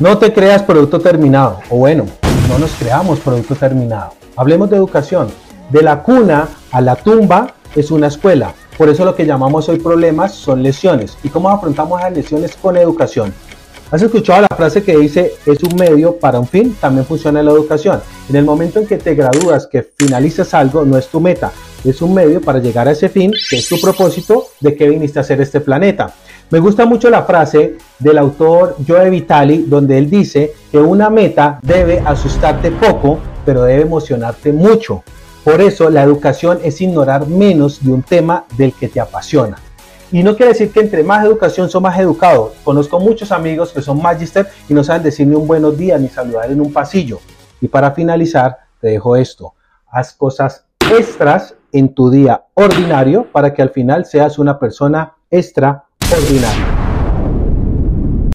No te creas producto terminado, o bueno, no nos creamos producto terminado. Hablemos de educación. De la cuna a la tumba es una escuela. Por eso lo que llamamos hoy problemas son lesiones. ¿Y cómo afrontamos las lesiones con educación? ¿Has escuchado la frase que dice es un medio para un fin? También funciona en la educación. En el momento en que te gradúas, que finalizas algo, no es tu meta, es un medio para llegar a ese fin, que es tu propósito de que viniste a hacer este planeta. Me gusta mucho la frase del autor Joe Vitali, donde él dice que una meta debe asustarte poco, pero debe emocionarte mucho. Por eso la educación es ignorar menos de un tema del que te apasiona. Y no quiere decir que entre más educación son más educados. Conozco muchos amigos que son magister y no saben decir ni un buenos días ni saludar en un pasillo. Y para finalizar, te dejo esto. Haz cosas extras en tu día ordinario para que al final seas una persona extra ordinario.